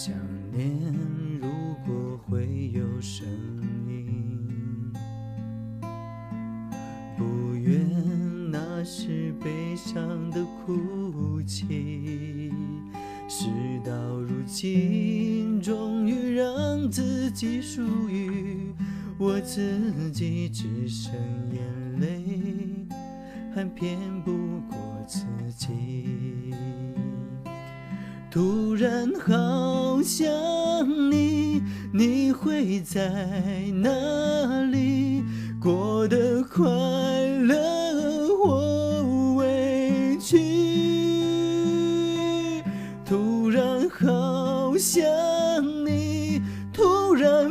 想念如果会有声音，不愿那是悲伤的哭泣。事到如今，终于让自己属于我自己，只剩眼泪还骗不过自己。突然好想你，你会在哪里？过得快乐或委屈？突然好想你，突然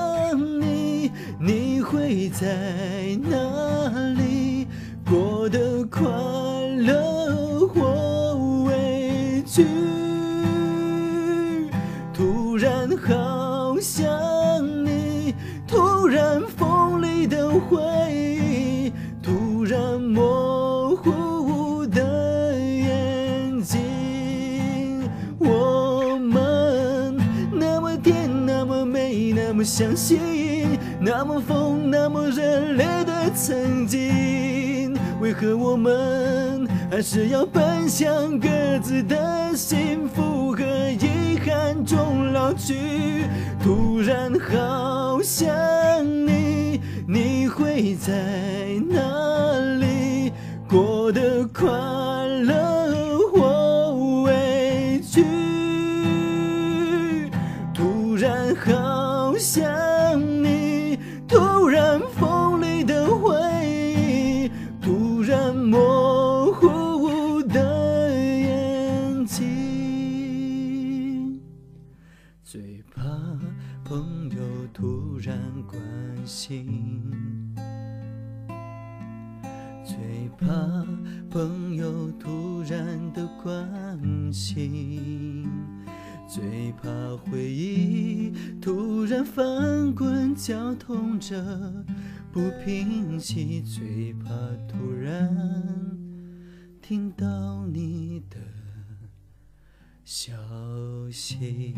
在哪里？过得快乐或委屈？突然好想你，突然锋利的回忆，突然模糊的眼睛。我们那么甜，那么美，那么相信，那么疯，那么热烈的曾经，为何我们还是要奔向各自的幸福和遗憾中老去？突然好想你，你会在哪里？过得快乐或委屈？突然好想最怕朋友突然关心，最怕朋友突然的关心，最怕回忆突然翻滚绞痛着不平息，最怕突然听到你的消息。